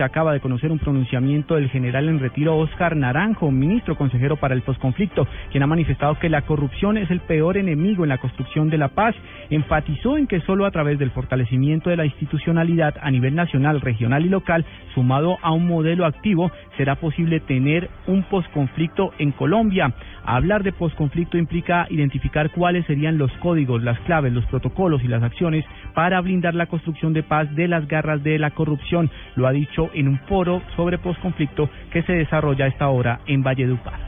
Se acaba de conocer un pronunciamiento del general en retiro Oscar Naranjo, ministro consejero para el posconflicto, quien ha manifestado que la corrupción es el peor enemigo en la construcción de la paz. Enfatizó en que solo a través del fortalecimiento de la institucionalidad a nivel nacional, regional y local, sumado a un modelo activo, será posible tener un posconflicto en Colombia. Hablar de posconflicto implica identificar cuáles serían los códigos, las claves, los protocolos y las acciones para blindar la construcción de paz de las garras de la corrupción. Lo ha dicho en un foro sobre posconflicto que se desarrolla a esta hora en Valledupar.